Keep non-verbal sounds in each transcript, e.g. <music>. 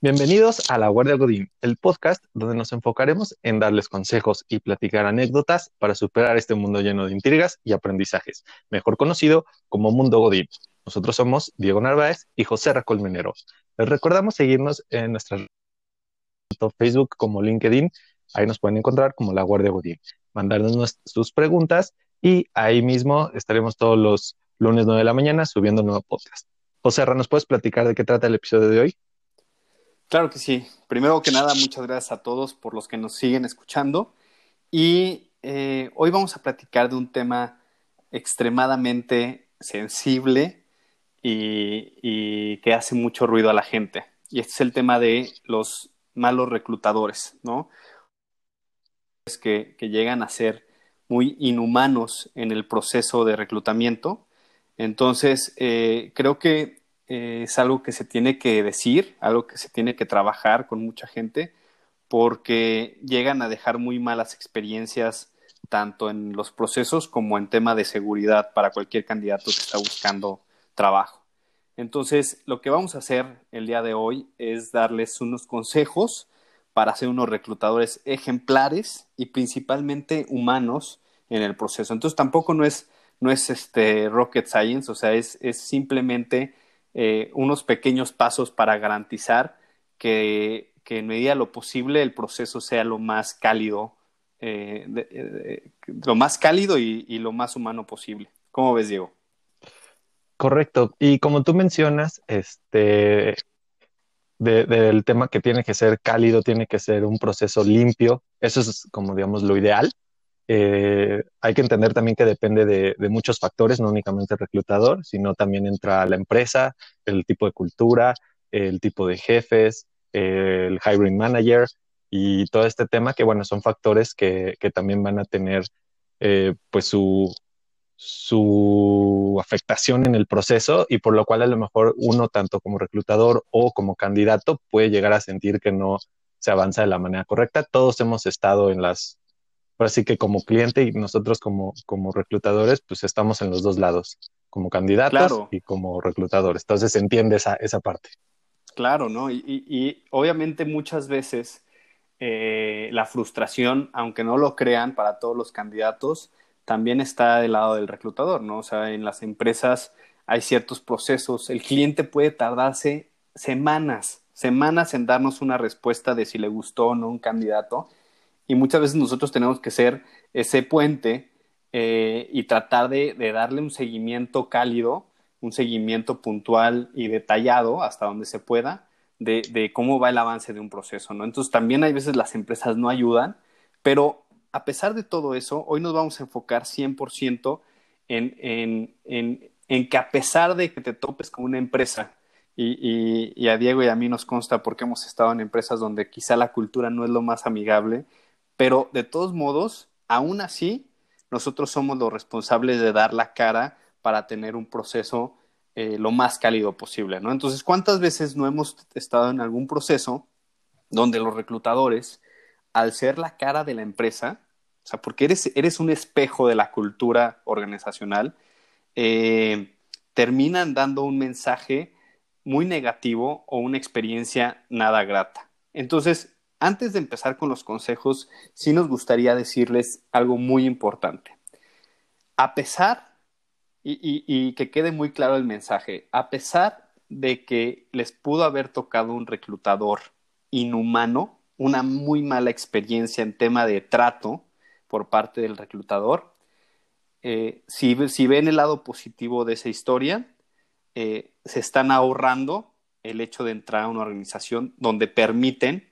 Bienvenidos a La Guardia Godín, el podcast donde nos enfocaremos en darles consejos y platicar anécdotas para superar este mundo lleno de intrigas y aprendizajes, mejor conocido como Mundo Godín. Nosotros somos Diego Narváez y José Racolmenero. Les recordamos seguirnos en nuestra Facebook como LinkedIn, ahí nos pueden encontrar como La Guardia Godín, mandarnos sus preguntas y ahí mismo estaremos todos los lunes 9 de la mañana subiendo un nuevo podcast. José, ¿nos puedes platicar de qué trata el episodio de hoy? Claro que sí. Primero que nada, muchas gracias a todos por los que nos siguen escuchando. Y eh, hoy vamos a platicar de un tema extremadamente sensible y, que hace mucho ruido a la gente. Y este es el tema de los malos reclutadores, ¿no? Que, que llegan a ser muy inhumanos en el proceso de reclutamiento. Entonces, eh, creo que eh, es algo que se tiene que decir, algo que se tiene que trabajar con mucha gente, porque llegan a dejar muy malas experiencias tanto en los procesos como en tema de seguridad para cualquier candidato que está buscando trabajo. Entonces, lo que vamos a hacer el día de hoy es darles unos consejos para ser unos reclutadores ejemplares y principalmente humanos en el proceso. Entonces, tampoco no es, no es este rocket science, o sea, es, es simplemente eh, unos pequeños pasos para garantizar que, en medida de lo posible el proceso sea lo más cálido, eh, lo más cálido y, lo más humano posible. ¿Cómo ves, Diego? Correcto. Y como tú mencionas, este, del tema que tiene que ser cálido, tiene que ser un proceso limpio. Eso es como, digamos, lo ideal. Eh, hay que entender también que depende de, muchos factores, no únicamente el reclutador, sino también entra la empresa, el tipo de cultura, el tipo de jefes, el hiring manager y todo este tema que, bueno, son factores que, también van a tener eh, pues su, su afectación en el proceso y por lo cual a lo mejor uno, tanto como reclutador o como candidato, puede llegar a sentir que no se avanza de la manera correcta. Todos hemos estado en las así que como cliente y nosotros como, como reclutadores, pues estamos en los dos lados, como candidatos y como reclutadores. Entonces se entiende esa, esa parte. Claro, ¿no? Y, y, obviamente muchas veces eh, la frustración, aunque no lo crean para todos los candidatos, también está del lado del reclutador, ¿no? O sea, en las empresas hay ciertos procesos, el cliente puede tardarse semanas, semanas en darnos una respuesta de si le gustó o no un candidato y muchas veces nosotros tenemos que ser ese puente eh, y tratar de, darle un seguimiento cálido, un seguimiento puntual y detallado hasta donde se pueda de, cómo va el avance de un proceso, ¿no? Entonces también hay veces las empresas no ayudan, pero a pesar de todo eso, hoy nos vamos a enfocar 100% en, en, en, en que a pesar de que te topes con una empresa y, y, a Diego y a mí nos consta porque hemos estado en empresas donde quizá la cultura no es lo más amigable pero de todos modos, aún así, nosotros somos los responsables de dar la cara para tener un proceso eh, lo más cálido posible, ¿no? Entonces, ¿cuántas veces no hemos estado en algún proceso donde los reclutadores, al ser la cara de la empresa, o sea, porque eres, eres un espejo de la cultura organizacional, eh, terminan dando un mensaje muy negativo o una experiencia nada grata. Entonces, antes de empezar con los consejos, sí nos gustaría decirles algo muy importante. A pesar, y, que quede muy claro el mensaje, a pesar de que les pudo haber tocado un reclutador inhumano, una muy mala experiencia en tema de trato por parte del reclutador, eh, si, ven el lado positivo de esa historia, eh, se están ahorrando el hecho de entrar a una organización donde permiten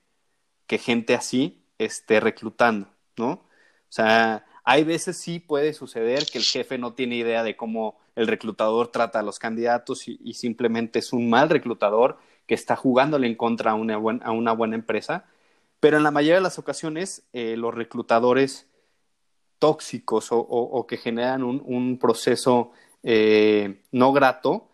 que gente así esté reclutando, ¿no? O sea, hay veces sí puede suceder que el jefe no tiene idea de cómo el reclutador trata a los candidatos y, simplemente es un mal reclutador que está jugándole en contra a una, a una buena empresa, pero en la mayoría de las ocasiones eh, los reclutadores tóxicos o, que generan un, proceso eh, no grato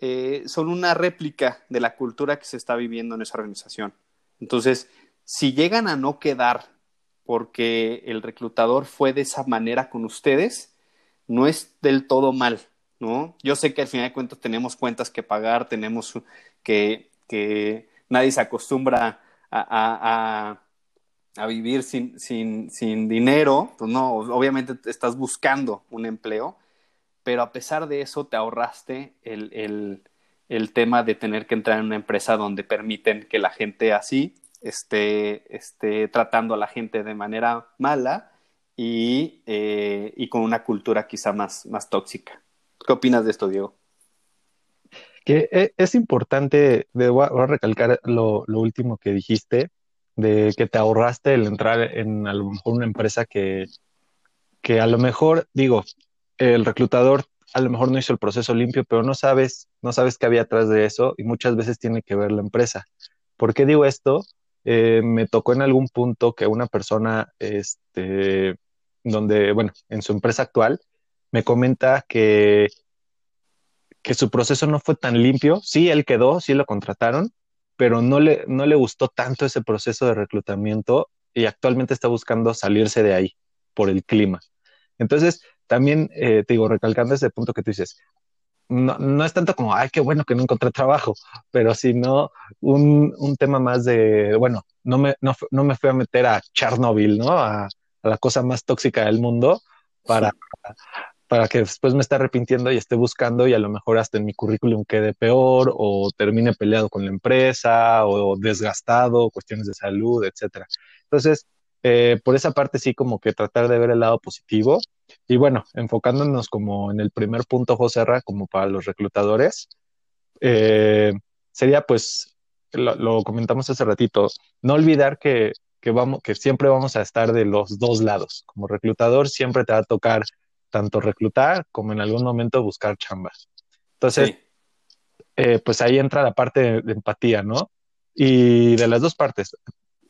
eh, son una réplica de la cultura que se está viviendo en esa organización. Entonces, si llegan a no quedar porque el reclutador fue de esa manera con ustedes, no es del todo mal, ¿no? Yo sé que al final de cuentas tenemos cuentas que pagar, tenemos que, nadie se acostumbra a, a, vivir sin, sin, sin, dinero, pues no, obviamente estás buscando un empleo, pero a pesar de eso te ahorraste el, el, el tema de tener que entrar en una empresa donde permiten que la gente así esté, esté tratando a la gente de manera mala y, eh, y con una cultura quizá más, más tóxica. ¿Qué opinas de esto, Diego? Que e, es importante, voy a recalcar lo, lo, último que dijiste, de que te ahorraste el entrar en a lo mejor una empresa que, que a lo mejor, digo, el reclutador a lo mejor no hizo el proceso limpio, pero no sabes, no sabes qué había atrás de eso y muchas veces tiene que ver la empresa. ¿Por qué digo esto? Eh, me tocó en algún punto que una persona, este, donde, bueno, en su empresa actual, me comenta que, que su proceso no fue tan limpio. Sí, él quedó, sí lo contrataron, pero no le, no le gustó tanto ese proceso de reclutamiento y actualmente está buscando salirse de ahí por el clima. Entonces, también eh, te digo, recalcando ese punto que tú dices, no, no, es tanto como, ay, qué bueno que no encontré trabajo, pero sino un, un tema más de, bueno, no me, no, no, me fui a meter a Chernobyl, ¿no? A, la cosa más tóxica del mundo para, para que después me esté arrepintiendo y esté buscando y a lo mejor hasta en mi currículum quede peor o termine peleado con la empresa o desgastado, cuestiones de salud, etcétera. Entonces, eh, por esa parte sí como que tratar de ver el lado positivo y bueno, enfocándonos como en el primer punto, José Ra, como para los reclutadores, eh, sería pues, lo, comentamos hace ratito, no olvidar que, que, vamos, que siempre vamos a estar de los dos lados. Como reclutador siempre te va a tocar tanto reclutar como en algún momento buscar chambas. Entonces, eh, pues ahí entra la parte de, empatía, ¿no? Y de las dos partes,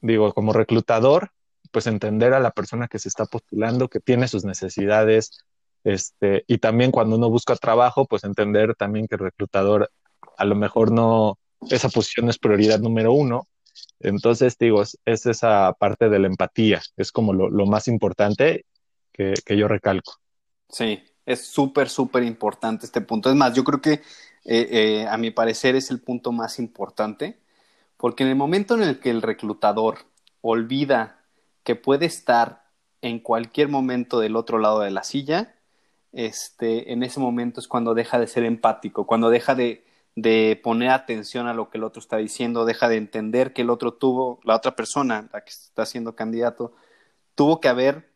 digo, como reclutador, pues entender a la persona que se está postulando, que tiene sus necesidades, este, y también cuando uno busca trabajo, pues entender también que el reclutador a lo mejor no, esa posición es prioridad número uno. Entonces, digo, es, esa parte de la empatía, es como lo, lo más importante que, yo recalco. Sí, es súper, súper importante este punto. Es más, yo creo que eh, eh, a mi parecer es el punto más importante, porque en el momento en el que el reclutador olvida que puede estar en cualquier momento del otro lado de la silla, este, en ese momento es cuando deja de ser empático, cuando deja de, de poner atención a lo que el otro está diciendo, deja de entender que el otro tuvo, la otra persona, la que está siendo candidato, tuvo que haber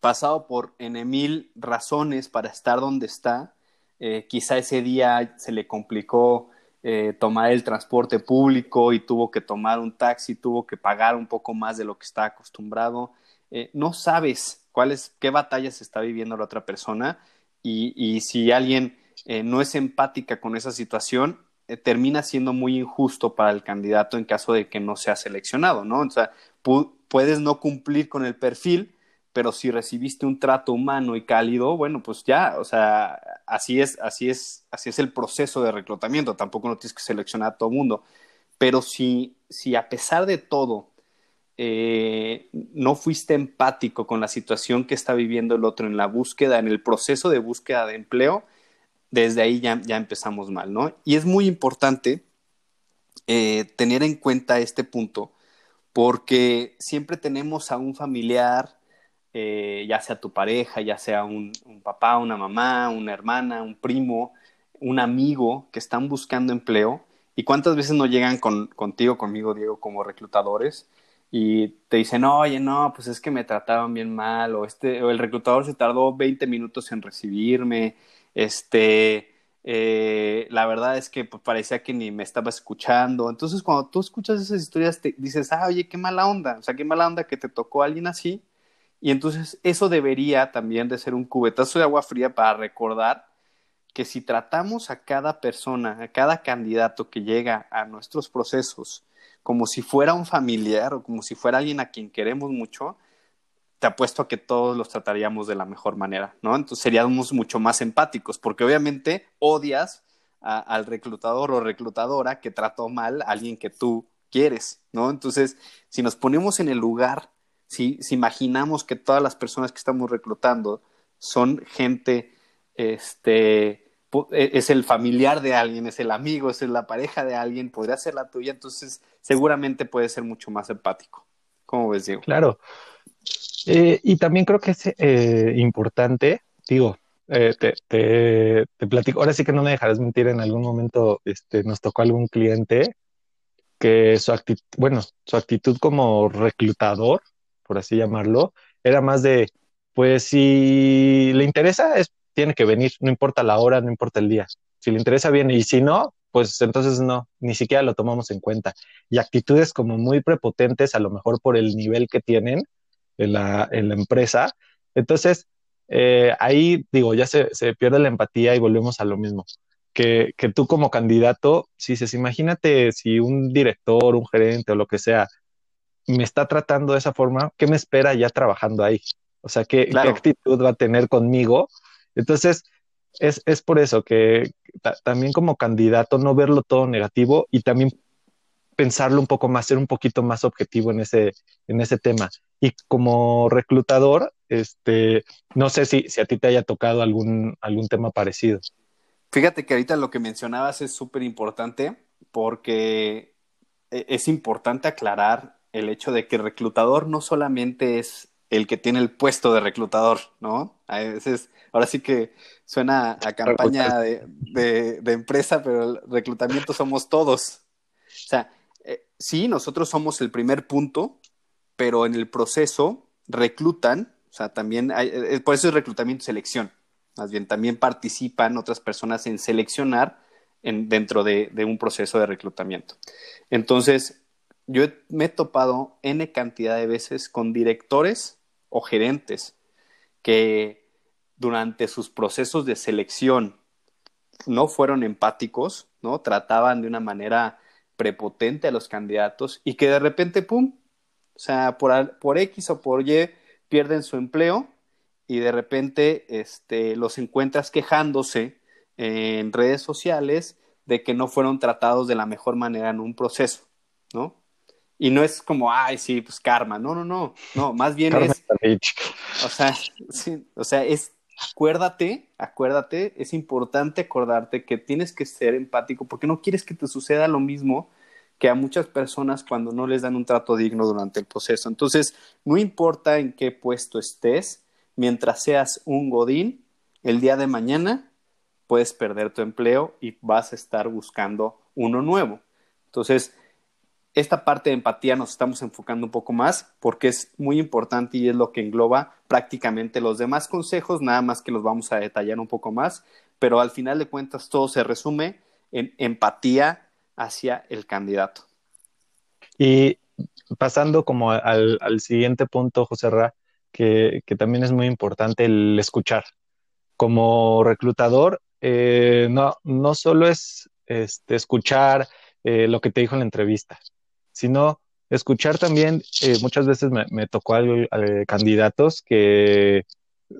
pasado por en mil razones para estar donde está. Eh, quizá ese día se le complicó eh, tomar el transporte público y tuvo que tomar un taxi, tuvo que pagar un poco más de lo que está acostumbrado. Eh, no sabes cuáles, qué batallas está viviendo la otra persona y, y si alguien eh, no es empática con esa situación, termina siendo muy injusto para el candidato en caso de que no sea seleccionado, ¿no? O sea, puedes no cumplir con el perfil, pero si recibiste un trato humano y cálido, bueno, pues ya, o sea, así es, así es, así es el proceso de reclutamiento, tampoco no tienes que seleccionar a todo mundo, pero si, si a pesar de todo eh, no fuiste empático con la situación que está viviendo el otro en la búsqueda, en el proceso de búsqueda de empleo, desde ahí ya, ya empezamos mal, ¿no? Y es muy importante eh, tener en cuenta este punto, porque siempre tenemos a un familiar, eh, ya sea tu pareja, ya sea un, papá, una mamá, una hermana, un primo, un amigo que están buscando empleo. ¿Y cuántas veces no llegan con, contigo, conmigo, Diego, como reclutadores? Y te dicen, oye, no, pues es que me trataban bien mal, o, este, el reclutador se tardó 20 minutos en recibirme, este, eh, la verdad es que pues, parecía que ni me estaba escuchando. Entonces, cuando tú escuchas esas historias, te dices, ah, oye, qué mala onda, o sea, qué mala onda que te tocó alguien así y entonces eso debería también de ser un cubetazo de agua fría para recordar que si tratamos a cada persona, a cada candidato que llega a nuestros procesos como si fuera un familiar o como si fuera alguien a quien queremos mucho, te apuesto a que todos los trataríamos de la mejor manera, ¿no? Entonces seríamos mucho más empáticos, porque obviamente odias al reclutador o reclutadora que trató mal a alguien que tú quieres, ¿no? Entonces, si nos ponemos en el lugar si, imaginamos que todas las personas que estamos reclutando son gente este, e, es el familiar de alguien, es el amigo, es la pareja de alguien, podría ser la tuya, entonces seguramente puede ser mucho más empático. ¿Cómo ves, Diego? Claro. Eh, y también creo que es eh, importante, digo, eh, te, te, te, platico, ahora sí que no me dejarás mentir, en algún momento este, nos tocó algún cliente que su actitud, bueno, su actitud como reclutador, por así llamarlo, era más de, pues si le interesa, es, tiene que venir, no importa la hora, no importa el día. Si le interesa, viene, y si no, pues entonces no, ni siquiera lo tomamos en cuenta. Y actitudes como muy prepotentes, a lo mejor por el nivel que tienen en la, en la empresa. Entonces, eh, ahí digo, ya se, se, pierde la empatía y volvemos a lo mismo. Que, que tú como candidato, si dices, imagínate si un director, un gerente o lo que sea, me está tratando de esa forma, ¿qué me espera ya trabajando ahí? O sea, ¿qué, claro. ¿qué actitud va a tener conmigo? Entonces, es, es por eso que también como candidato no verlo todo negativo y también pensarlo un poco más, ser un poquito más objetivo en ese, en ese tema. Y como reclutador, este, no sé si, si a ti te haya tocado algún, algún tema parecido. Fíjate que ahorita lo que mencionabas es súper importante porque e, es importante aclarar el hecho de que el reclutador no solamente es el que tiene el puesto de reclutador, ¿no? A veces, ahora sí que suena a campaña de, de, de empresa, pero el reclutamiento somos todos. O sea, eh, sí, nosotros somos el primer punto, pero en el proceso reclutan, o sea, también hay, eh, por eso es reclutamiento y selección. Más bien, también participan otras personas en seleccionar en, dentro de, de un proceso de reclutamiento. Entonces, yo me he topado N cantidad de veces con directores o gerentes que durante sus procesos de selección no fueron empáticos, ¿no? Trataban de una manera prepotente a los candidatos y que de repente, ¡pum! O sea, por, por X o por Y pierden su empleo y de repente este, los encuentras quejándose en redes sociales de que no fueron tratados de la mejor manera en un proceso, ¿no? Y no es como, ay, sí, pues karma. No, no, no. No, más bien es. O sea, sí, o sea, es acuérdate, acuérdate, es importante acordarte que tienes que ser empático porque no quieres que te suceda lo mismo que a muchas personas cuando no les dan un trato digno durante el proceso. Entonces, no importa en qué puesto estés, mientras seas un godín, el día de mañana puedes perder tu empleo y vas a estar buscando uno nuevo. Entonces, esta parte de empatía nos estamos enfocando un poco más porque es muy importante y es lo que engloba prácticamente los demás consejos, nada más que los vamos a detallar un poco más, pero al final de cuentas todo se resume en empatía hacia el candidato. Y pasando como al, siguiente punto, José Ra, que, que, también es muy importante el escuchar. Como reclutador, eh, no, no solo es este, escuchar eh, lo que te dijo en la entrevista, sino escuchar también, eh, muchas veces me, tocó al, al, candidatos que,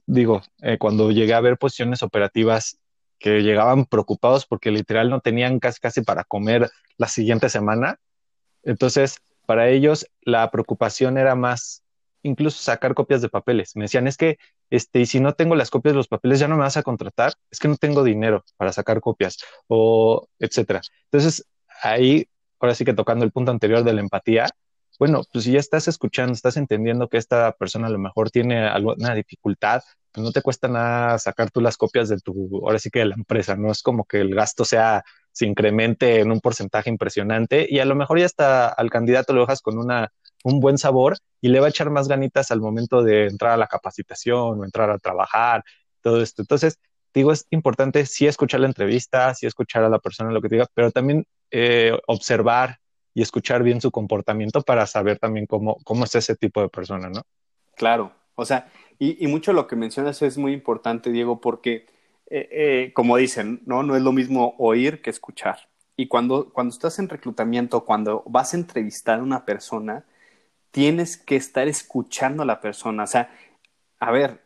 digo, eh, cuando llegué a ver posiciones operativas que llegaban preocupados porque literal no tenían casi, casi para comer la siguiente semana. Entonces, para ellos la preocupación era más incluso sacar copias de papeles. Me decían, es que, este, y si no tengo las copias de los papeles, ya no me vas a contratar, es que no tengo dinero para sacar copias, o etcétera. Entonces, ahí ahora sí que tocando el punto anterior de la empatía, bueno, pues si ya estás escuchando, estás entendiendo que esta persona a lo mejor tiene alguna dificultad, pues no te cuesta nada sacar tú las copias de tu, ahora sí que de la empresa, no es como que el gasto sea, se incremente en un porcentaje impresionante y a lo mejor ya hasta al candidato lo dejas con una, un buen sabor y le va a echar más ganitas al momento de entrar a la capacitación o entrar a trabajar, todo esto. Entonces, digo, es importante sí escuchar la entrevista, sí escuchar a la persona lo que diga, pero también eh, observar y escuchar bien su comportamiento para saber también cómo, cómo es ese tipo de persona, ¿no? Claro, o sea, y, mucho lo que mencionas es muy importante, Diego, porque, eh, eh, como dicen, ¿no? No es lo mismo oír que escuchar. Y cuando, cuando estás en reclutamiento, cuando vas a entrevistar a una persona, tienes que estar escuchando a la persona. O sea, a ver,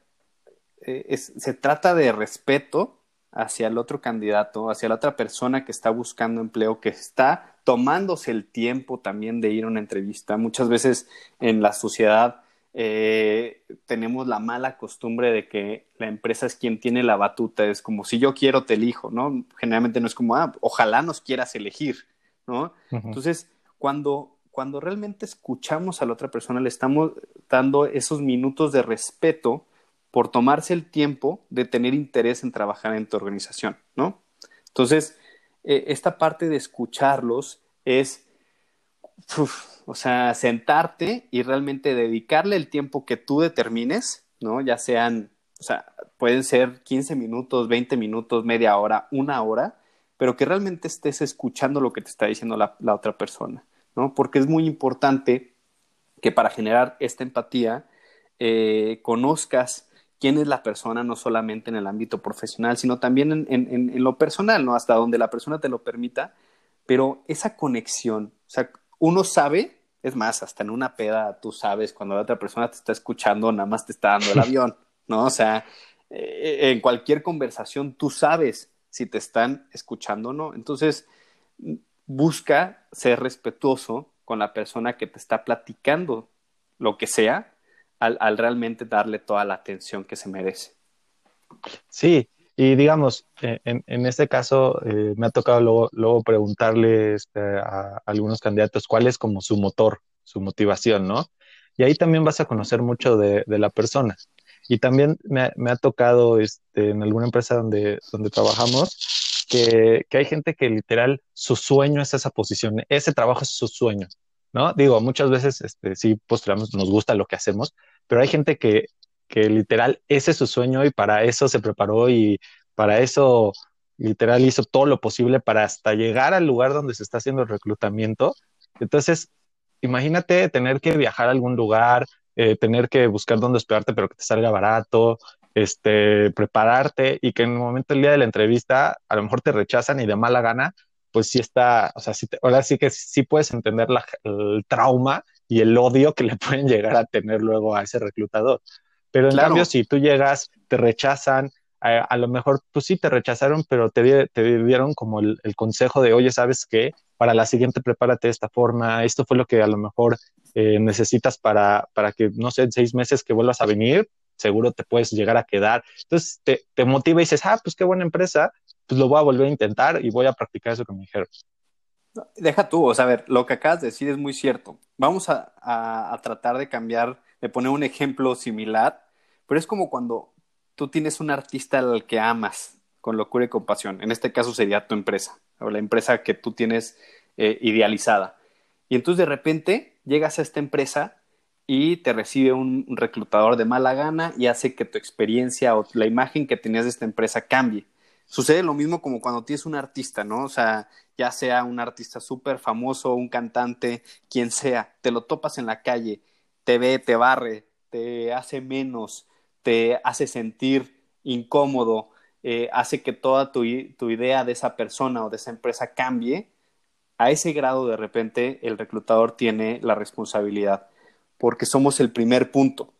es, se trata de respeto hacia el otro candidato, hacia la otra persona que está buscando empleo, que está tomándose el tiempo también de ir a una entrevista. Muchas veces en la sociedad eh, tenemos la mala costumbre de que la empresa es quien tiene la batuta, es como si yo quiero te elijo, ¿no? Generalmente no es como, ah, ojalá nos quieras elegir, ¿no? Entonces, cuando, cuando realmente escuchamos a la otra persona, le estamos dando esos minutos de respeto por tomarse el tiempo de tener interés en trabajar en tu organización, ¿no? Entonces, eh, esta parte de escucharlos es, o sea, sentarte y realmente dedicarle el tiempo que tú determines, ¿no? Ya sean, o sea, pueden ser 15 minutos, 20 minutos, media hora, una hora, pero que realmente estés escuchando lo que te está diciendo la, otra persona, ¿no? Porque es muy importante que para generar esta empatía eh, conozcas quién es la persona, no solamente en el ámbito profesional, sino también en, en, lo personal, ¿no? Hasta donde la persona te lo permita, pero esa conexión, o sea, uno sabe, es más, hasta en una peda tú sabes cuando la otra persona te está escuchando, nada más te está dando el <laughs> avión, ¿no? O sea, eh, en cualquier conversación tú sabes si te están escuchando o no. Entonces, busca ser respetuoso con la persona que te está platicando lo que sea, al, realmente darle toda la atención que se merece. Sí, y digamos, eh, en, este caso eh, me ha tocado luego, luego preguntarle este, a algunos candidatos cuál es como su motor, su motivación, ¿no? Y ahí también vas a conocer mucho de, la persona. Y también me, ha tocado este, en alguna empresa donde, donde trabajamos que, que, hay gente que literal su sueño es esa posición, ese trabajo es su sueño. ¿no? Digo, muchas veces este, sí postulamos, nos gusta lo que hacemos, pero hay gente que, que literal ese es su sueño y para eso se preparó y para eso literal hizo todo lo posible para hasta llegar al lugar donde se está haciendo el reclutamiento. Entonces, imagínate tener que viajar a algún lugar, eh, tener que buscar dónde hospedarte, pero que te salga barato, este, prepararte y que en el momento del día de la entrevista a lo mejor te rechazan y de mala gana, pues sí está, o sea, ahora sí que sí puedes entender el trauma y el odio que le pueden llegar a tener luego a ese reclutador. Pero en cambio, si tú llegas, te rechazan, a, lo mejor, pues sí te rechazaron, pero te, te dieron como el, consejo de, oye, ¿sabes qué? Para la siguiente prepárate de esta forma, esto fue lo que a lo mejor eh, necesitas para, para que, no sé, en seis meses que vuelvas a venir, seguro te puedes llegar a quedar. Entonces te, te motiva y dices, ah, pues qué buena empresa, pues lo voy a volver a intentar y voy a practicar eso que me dijeron. Deja tú, o sea, ver, lo que acabas de decir es muy cierto. Vamos a, a, tratar de cambiar, de poner un ejemplo similar, pero es como cuando tú tienes un artista al que amas con locura y compasión. En este caso sería tu empresa, o la empresa que tú tienes eh, idealizada. Y entonces de repente llegas a esta empresa y te recibe un reclutador de mala gana y hace que tu experiencia o la imagen que tenías de esta empresa cambie sucede lo mismo como cuando tienes un artista, ¿no? O sea, ya sea un artista súper famoso, un cantante, quien sea, te lo topas en la calle, te ve, te barre, te hace menos, te hace sentir incómodo, eh, hace que toda tu, tu idea de esa persona o de esa empresa cambie, a ese grado de repente el reclutador tiene la responsabilidad, porque somos el primer punto.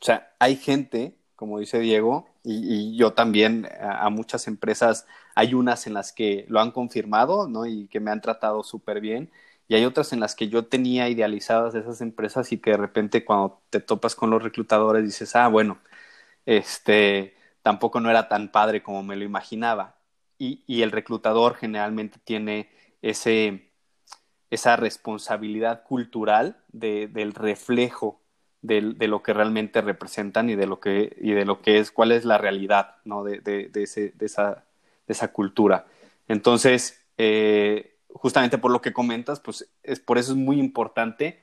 O sea, hay gente, como dice Diego, y, yo también a, muchas empresas, hay unas en las que lo han confirmado, ¿no? Y que me han tratado súper bien. Y hay otras en las que yo tenía idealizadas esas empresas y que de repente cuando te topas con los reclutadores dices, ah, bueno, este, tampoco no era tan padre como me lo imaginaba. Y, y el reclutador generalmente tiene ese, esa responsabilidad cultural de, del reflejo de, lo que realmente representan y de lo que, y de lo que es, cuál es la realidad ¿no? de, de, de esa cultura. Entonces, eh, justamente por lo que comentas, pues es, por eso es muy importante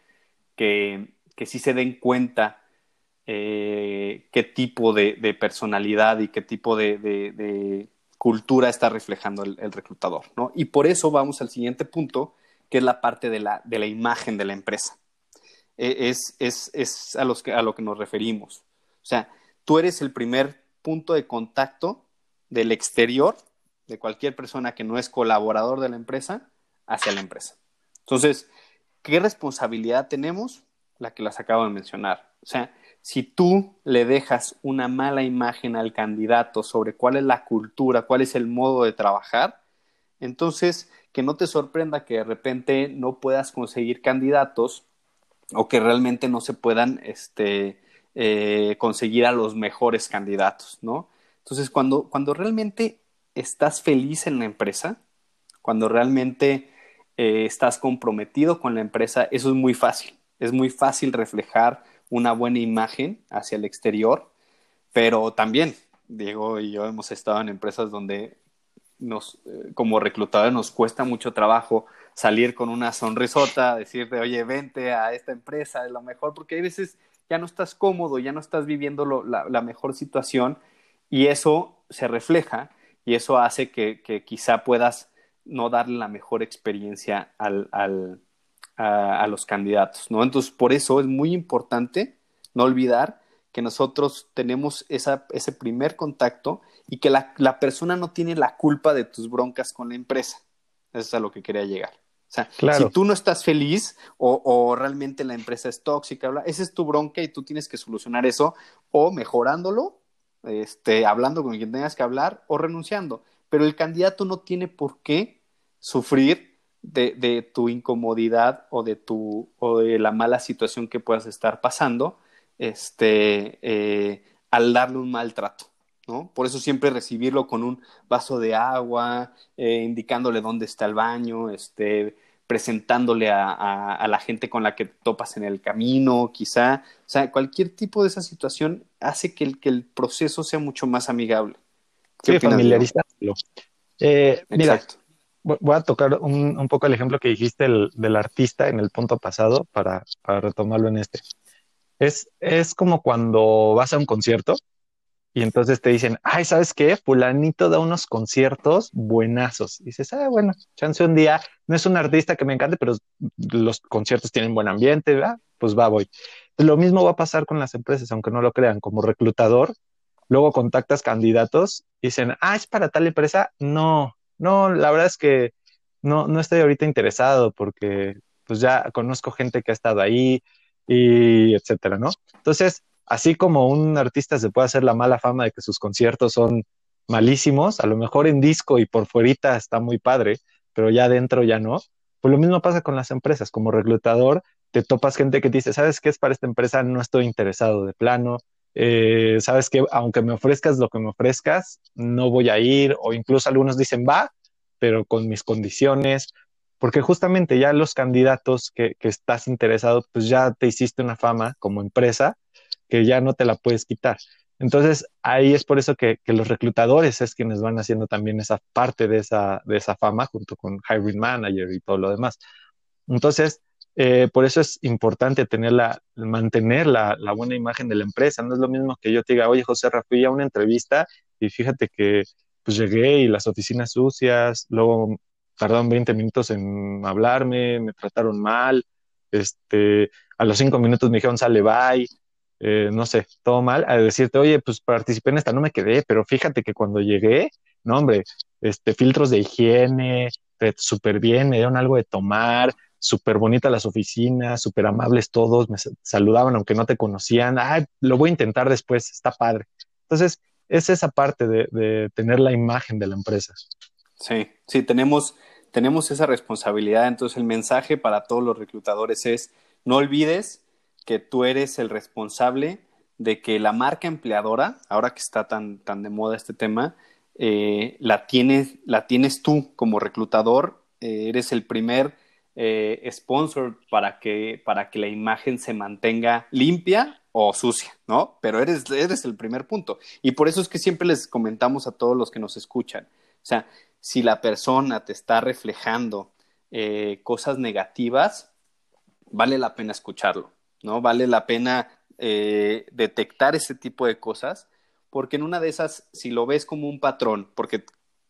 que, que sí se den cuenta eh, qué tipo de, personalidad y qué tipo de, cultura está reflejando el, el, reclutador. ¿no? Y por eso vamos al siguiente punto, que es la parte de la, de la imagen de la empresa. E, es, es, es a, los que, a lo que nos referimos. O sea, tú eres el primer punto de contacto del exterior, de cualquier persona que no es colaborador de la empresa, hacia la empresa. Entonces, ¿qué responsabilidad tenemos? La que las acabo de mencionar. O sea, si tú le dejas una mala imagen al candidato sobre cuál es la cultura, cuál es el modo de trabajar, entonces que no te sorprenda que de repente no puedas conseguir candidatos o que realmente no se puedan este, eh, conseguir a los mejores candidatos, ¿no? Entonces, cuando, cuando realmente estás feliz en la empresa, cuando realmente eh, estás comprometido con la empresa, eso es muy fácil. Es muy fácil reflejar una buena imagen hacia el exterior, pero también, Diego y yo hemos estado en empresas donde nos, eh, como reclutadores nos cuesta mucho trabajo salir con una sonrisota, decirte, oye, vente a esta empresa, es lo mejor, porque hay veces ya no estás cómodo, ya no estás viviendo la, mejor situación y eso se refleja y eso hace que, quizá puedas no darle la mejor experiencia al, a, los candidatos, ¿no? Entonces, por eso es muy importante no olvidar que nosotros tenemos esa, ese primer contacto y que la, la persona no tiene la culpa de tus broncas con la empresa. Eso es a lo que quería llegar. O sea, si tú no estás feliz o, realmente la empresa es tóxica, esa es tu bronca y tú tienes que solucionar eso o mejorándolo, este, hablando con quien tengas que hablar o renunciando. Pero el candidato no tiene por qué sufrir de, tu incomodidad o de, tu, o de la mala situación que puedas estar pasando este, eh, al darle un maltrato. ¿No? Por eso siempre recibirlo con un vaso de agua, eh, indicándole dónde está el baño, este, presentándole a, la gente con la que topas en el camino, quizá. O sea, cualquier tipo de esa situación hace que el, que el proceso sea mucho más amigable. Sí. Eh, mira, voy a tocar un, poco el ejemplo que dijiste del artista en el punto pasado para, para retomarlo en este. Es, es como cuando vas a un concierto y entonces te dicen, ay, ¿sabes qué? Fulanito da unos conciertos buenazos. Y dices, ah, bueno, chance un día, no es un artista que me encante, pero los conciertos tienen buen ambiente, ¿verdad? Pues va, voy. Lo mismo va a pasar con las empresas, aunque no lo crean, como reclutador, luego contactas candidatos y dicen, ah, es para tal empresa. No, no, la verdad es que no, no estoy ahorita interesado porque pues ya conozco gente que ha estado ahí y etcétera, ¿no? Entonces, así como un artista se puede hacer la mala fama de que sus conciertos son malísimos, a lo mejor en disco y por fuera está muy padre, pero ya adentro ya no. Pues lo mismo pasa con las empresas. Como reclutador, te topas gente que dice, ¿sabes qué es para esta empresa? No estoy interesado de plano. Eh, ¿Sabes que Aunque me ofrezcas lo que me ofrezcas, no voy a ir. O incluso algunos dicen, va, pero con mis condiciones. Porque justamente ya los candidatos que, que estás interesado, pues ya te hiciste una fama como empresa que ya no te la puedes quitar. Entonces, ahí es por eso que, los reclutadores es quienes van haciendo también esa parte de esa, de esa fama junto con hiring manager y todo lo demás. Entonces, eh, por eso es importante tener mantener la, buena imagen de la empresa. No es lo mismo que yo te diga, oye, José Rafael, a una entrevista y fíjate que pues llegué y las oficinas sucias, luego tardaron 20 minutos en hablarme, me trataron mal, este, a los cinco minutos me dijeron, sale, bye, eh, no sé, todo mal, a decirte, oye, pues participé en esta, no me quedé, pero fíjate que cuando llegué, no, hombre, este, filtros de higiene, súper bien, me dieron algo de tomar, súper bonitas las oficinas, súper amables todos, me saludaban aunque no te conocían, ay, lo voy a intentar después, está padre. Entonces, es esa parte de, de tener la imagen de la empresa. Sí, sí, tenemos, tenemos esa responsabilidad. Entonces, el mensaje para todos los reclutadores es, no olvides que tú eres el responsable de que la marca empleadora, ahora que está tan, tan de moda este tema, eh, la, tienes, la tienes tú como reclutador, eh, eres el primer eh, sponsor para que, para que la imagen se mantenga limpia o sucia, ¿no? Pero eres, eres el primer punto. Y por eso es que siempre les comentamos a todos los que nos escuchan. O sea, si la persona te está reflejando cosas negativas, vale la pena escucharlo. ¿No? Vale la pena eh, detectar ese tipo de cosas, porque en una de esas, si lo ves como un patrón, porque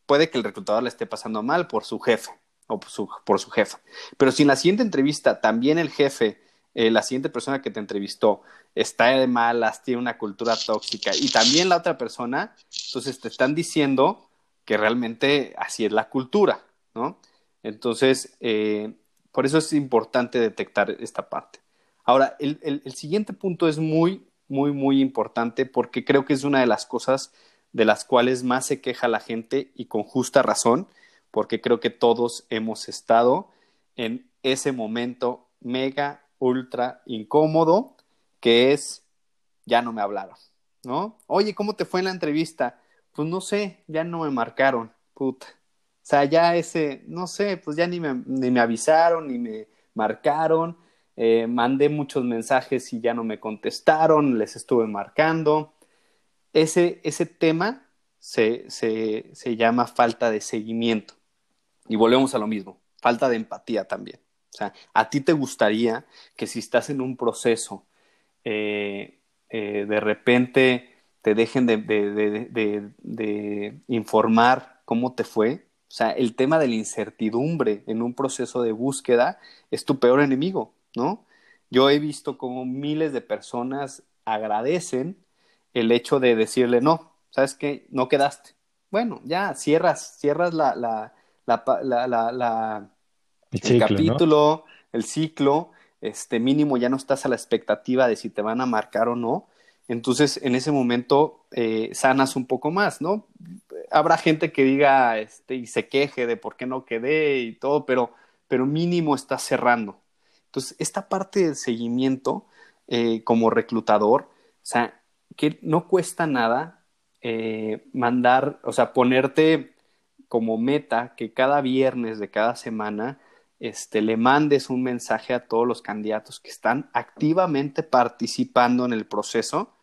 puede que el reclutador le esté pasando mal por su jefe o por su, jefa, pero si en la siguiente entrevista también el jefe, eh, la siguiente persona que te entrevistó, está de malas, tiene una cultura tóxica y también la otra persona, entonces te están diciendo que realmente así es la cultura, ¿no? Entonces, eh, por eso es importante detectar esta parte. Ahora, el, siguiente punto es muy, muy, muy importante porque creo que es una de las cosas de las cuales más se queja la gente y con justa razón, porque creo que todos hemos estado en ese momento mega ultra incómodo, que es, ya no me hablaron, ¿no? Oye, ¿cómo te fue en la entrevista? Pues no sé, ya no me marcaron, puta. O sea, ya ese, no sé, pues ya ni me, ni me avisaron, ni me marcaron, eh, mandé muchos mensajes y ya no me contestaron, les estuve marcando. Ese, ese tema se, se, se llama falta de seguimiento. Y volvemos a lo mismo, falta de empatía también. O sea, a ti te gustaría que si estás en un proceso, eh, eh, de repente te dejen de, de, de, de, informar cómo te fue. O sea, el tema de la incertidumbre en un proceso de búsqueda es tu peor enemigo, ¿no? Yo he visto como miles de personas agradecen el hecho de decirle, no, ¿sabes qué? No quedaste. Bueno, ya cierras, cierras la, la, la, la el, capítulo, el ciclo, este mínimo ya no estás a la expectativa de si te van a marcar o no. Entonces, en ese momento eh, sanas un poco más, ¿no? Habrá gente que diga este, y se queje de por qué no quedé y todo, pero, pero mínimo estás cerrando. Entonces, esta parte del seguimiento eh, como reclutador, o sea, que no cuesta nada eh, mandar, o sea, ponerte como meta que cada viernes de cada semana este, le mandes un mensaje a todos los candidatos que están activamente participando en el proceso,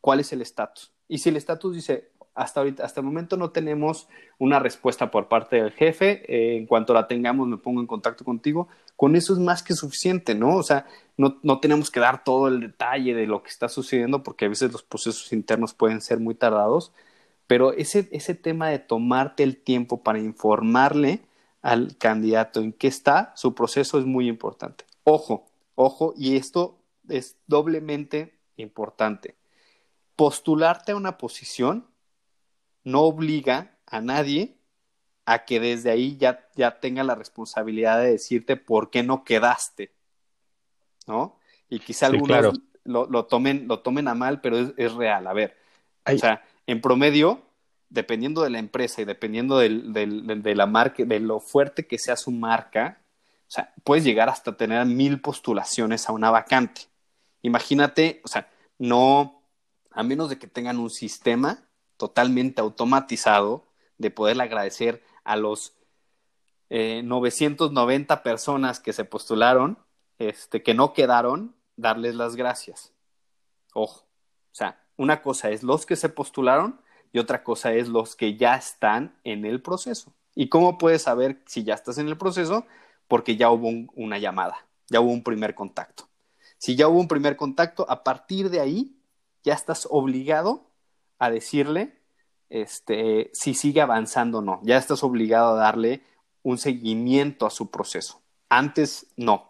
cuál es el estatus. Y si el estatus dice, hasta ahorita, hasta el momento no tenemos una respuesta por parte del jefe, eh, en cuanto la tengamos me pongo en contacto contigo, con eso es más que suficiente, ¿no? O sea, no, no tenemos que dar todo el detalle de lo que está sucediendo porque a veces los procesos internos pueden ser muy tardados, pero ese, ese tema de tomarte el tiempo para informarle, al candidato en qué está, su proceso es muy importante. Ojo, ojo, y esto es doblemente importante. Postularte a una posición no obliga a nadie a que desde ahí ya, ya tenga la responsabilidad de decirte por qué no quedaste, ¿no? Y quizá algunos lo, tomen, lo tomen a mal, pero es, real. A ver, o sea, en promedio, dependiendo de la empresa y dependiendo del, de la marca, de lo fuerte que sea su marca, o sea, puedes llegar hasta tener mil postulaciones a una vacante. Imagínate, o sea, no, a menos de que tengan un sistema totalmente automatizado de poderle agradecer a los 990 eh, personas que se postularon, este, que no quedaron, darles las gracias. Ojo, o sea, una cosa es los que se postularon y otra cosa es los que ya están en el proceso. ¿Y cómo puedes saber si ya estás en el proceso? Porque ya hubo una llamada, ya hubo un primer contacto. Si ya hubo un primer contacto, a partir de ahí ya estás obligado a decirle este, si sigue avanzando o no. Ya estás obligado a darle un seguimiento a su proceso. Antes no.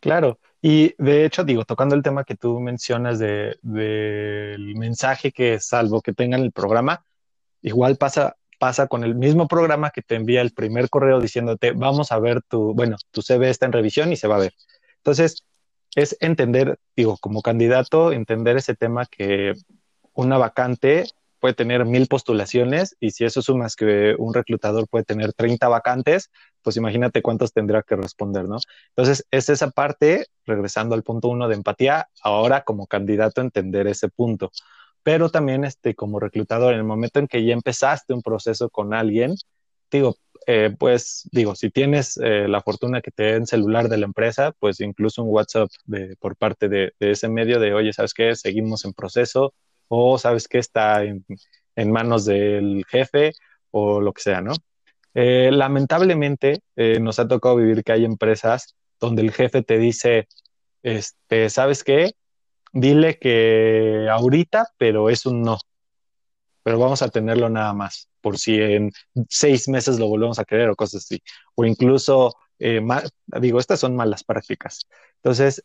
Claro, y de hecho, digo, tocando el tema que tú mencionas del de, mensaje que salvo que tengan el programa, igual pasa, pasa con el mismo programa que te envía el primer correo diciéndote, vamos a ver tu, bueno, tu CV está en revisión y se va a ver. Entonces, es entender, digo, como candidato, entender ese tema que una vacante puede tener mil postulaciones y si eso sumas que un reclutador puede tener 30 vacantes, pues imagínate cuántos tendrá que responder, ¿no? Entonces, es esa parte, regresando al punto uno de empatía, ahora como candidato entender ese punto. Pero también este, como reclutador, en el momento en que ya empezaste un proceso con alguien, digo, eh, pues digo, si tienes eh, la fortuna que te den celular de la empresa, pues incluso un WhatsApp de, por parte de, de, ese medio de, oye, ¿sabes qué? Seguimos en proceso, o sabes que está en, manos del jefe o lo que sea, ¿no? Eh, lamentablemente eh, nos ha tocado vivir que hay empresas donde el jefe te dice, este, ¿sabes qué? Dile que ahorita, pero es un no. Pero vamos a tenerlo nada más, por si en seis meses lo volvemos a querer o cosas así. O incluso, eh, digo, estas son malas prácticas. Entonces,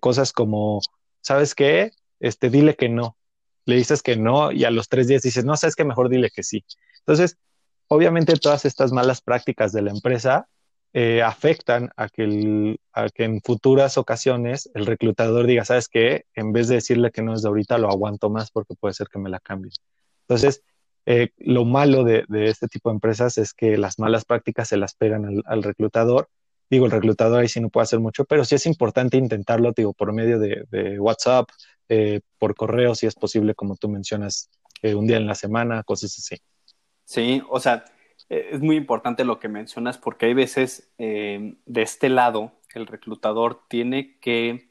cosas como, ¿sabes qué? Este, dile que no le dices que no y a los tres días dices, no, sabes que mejor dile que sí. Entonces, obviamente todas estas malas prácticas de la empresa eh, afectan a que, a que en futuras ocasiones el reclutador diga, sabes qué, en vez de decirle que no es de ahorita, lo aguanto más porque puede ser que me la cambie. Entonces, eh, lo malo de, este tipo de empresas es que las malas prácticas se las pegan al, reclutador digo, el reclutador ahí sí no puede hacer mucho, pero sí es importante intentarlo, digo, por medio de, WhatsApp, eh, por correo, si es posible, como tú mencionas, eh, un día en la semana, cosas así. Sí, o sea, eh, es muy importante lo que mencionas porque hay veces de este lado el reclutador tiene que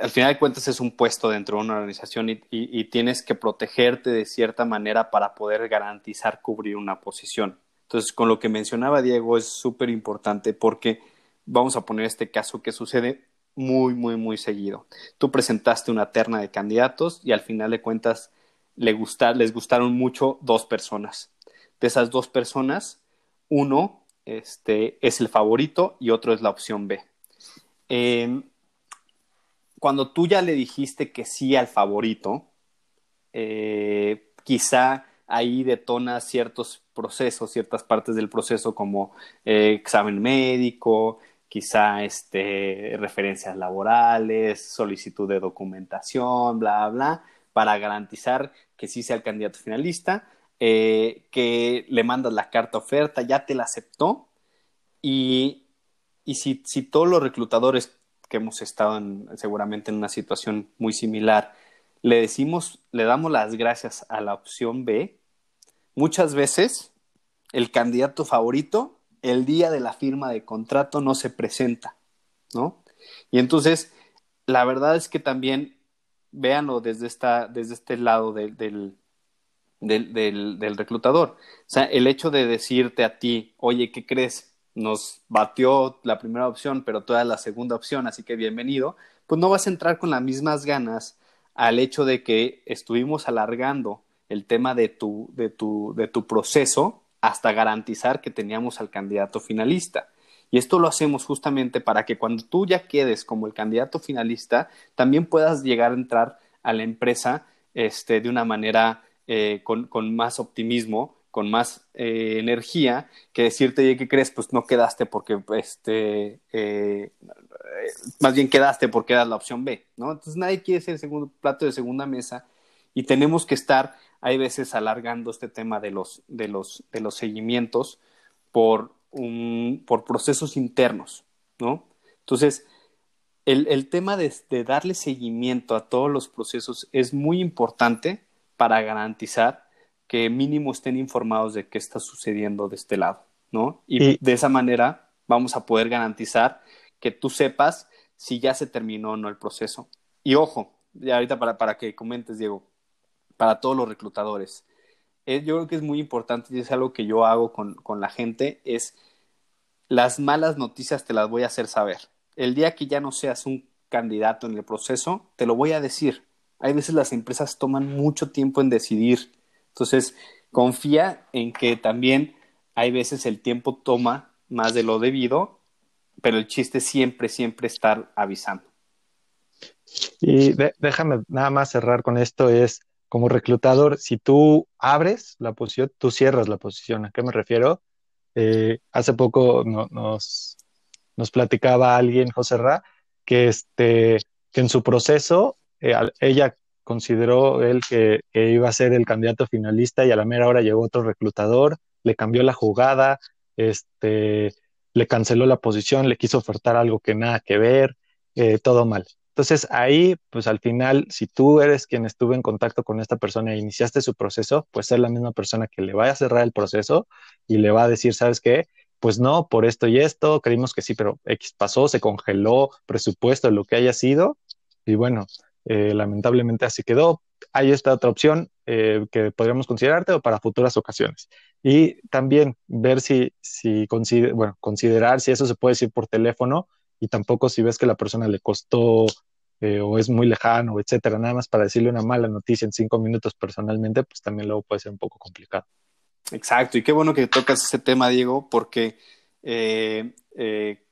al final de cuentas es un puesto dentro de una organización y, tienes que protegerte de cierta manera para poder garantizar cubrir una posición. Entonces, con lo que mencionaba Diego es súper importante porque vamos a poner este caso que sucede muy, muy, muy seguido. Tú presentaste una terna de candidatos y al final de cuentas le les gustaron mucho dos personas. De esas dos personas, uno este, es el favorito y otro es la opción B. Eh, cuando tú ya le dijiste que sí al favorito, eh, quizá ahí detona ciertos procesos, ciertas partes del proceso como eh, examen médico, quizá este, referencias laborales, solicitud de documentación, bla, bla, para garantizar que sí sea el candidato finalista, eh, que le mandas la carta oferta, ya te la aceptó y, y si, si todos los reclutadores que hemos estado seguramente en una situación muy similar, le decimos, le damos las gracias a la opción B, muchas veces el candidato favorito el día de la firma de contrato no se presenta, ¿no? Y entonces, la verdad es que también véanlo desde, esta, desde este lado del, del, del, del reclutador. O sea, el hecho de decirte a ti, oye, ¿qué crees? nos batió la primera opción, pero toda la segunda opción, así que bienvenido, pues no vas a entrar con las mismas ganas al hecho de que estuvimos alargando el tema de tu, de tu, de tu proceso hasta garantizar que teníamos al candidato finalista. Y esto lo hacemos justamente para que cuando tú ya quedes como el candidato finalista, también puedas llegar a entrar a la empresa este, de una manera eh, con, con, más optimismo con más eh, energía que decirte, ¿qué crees? Pues no quedaste porque, este, eh, más bien quedaste porque eras la opción B, ¿no? Entonces nadie quiere ser el segundo plato de segunda mesa y tenemos que estar, hay veces, alargando este tema de los, de los, de los seguimientos por, un, por procesos internos, ¿no? Entonces, el, el tema de, de darle seguimiento a todos los procesos es muy importante para garantizar que mínimo estén informados de qué está sucediendo de este lado, ¿no? Y, de esa manera vamos a poder garantizar que tú sepas si ya se terminó o no el proceso. Y ojo, ahorita para, para que comentes, Diego, para todos los reclutadores, eh, yo creo que es muy importante y es algo que yo hago con, con la gente, es las malas noticias te las voy a hacer saber. El día que ya no seas un candidato en el proceso, te lo voy a decir. Hay veces las empresas toman mucho tiempo en decidir entonces, confía en que también hay veces el tiempo toma más de lo debido, pero el chiste siempre, siempre estar avisando. Y déjame nada más cerrar con esto, es como reclutador, si tú abres la posición, tú cierras la posición. ¿A qué me refiero? Eh, hace poco nos, nos platicaba alguien, José Ra, que, este, en su proceso eh, ella consideró él que, iba a ser el candidato finalista y a la mera hora llegó otro reclutador, le cambió la jugada, este, le canceló la posición, le quiso ofertar algo que nada que ver, eh, todo mal. Entonces ahí, pues al final, si tú eres quien estuvo en contacto con esta persona e iniciaste su proceso, pues ser la misma persona que le vaya a cerrar el proceso y le va a decir, ¿sabes qué? Pues no, por esto y esto, creímos que sí, pero X pasó, se congeló presupuesto, lo que haya sido, y bueno, eh, lamentablemente así quedó. Hay esta otra opción eh, que podríamos considerarte o para futuras ocasiones. Y también ver si, si bueno, considerar si eso se puede decir por teléfono y tampoco si ves que la persona le costó eh, o es muy lejano, etcétera, nada más para decirle una mala noticia en cinco minutos personalmente, pues también luego puede ser un poco complicado. Exacto, y qué bueno que tocas ese tema, Diego, porque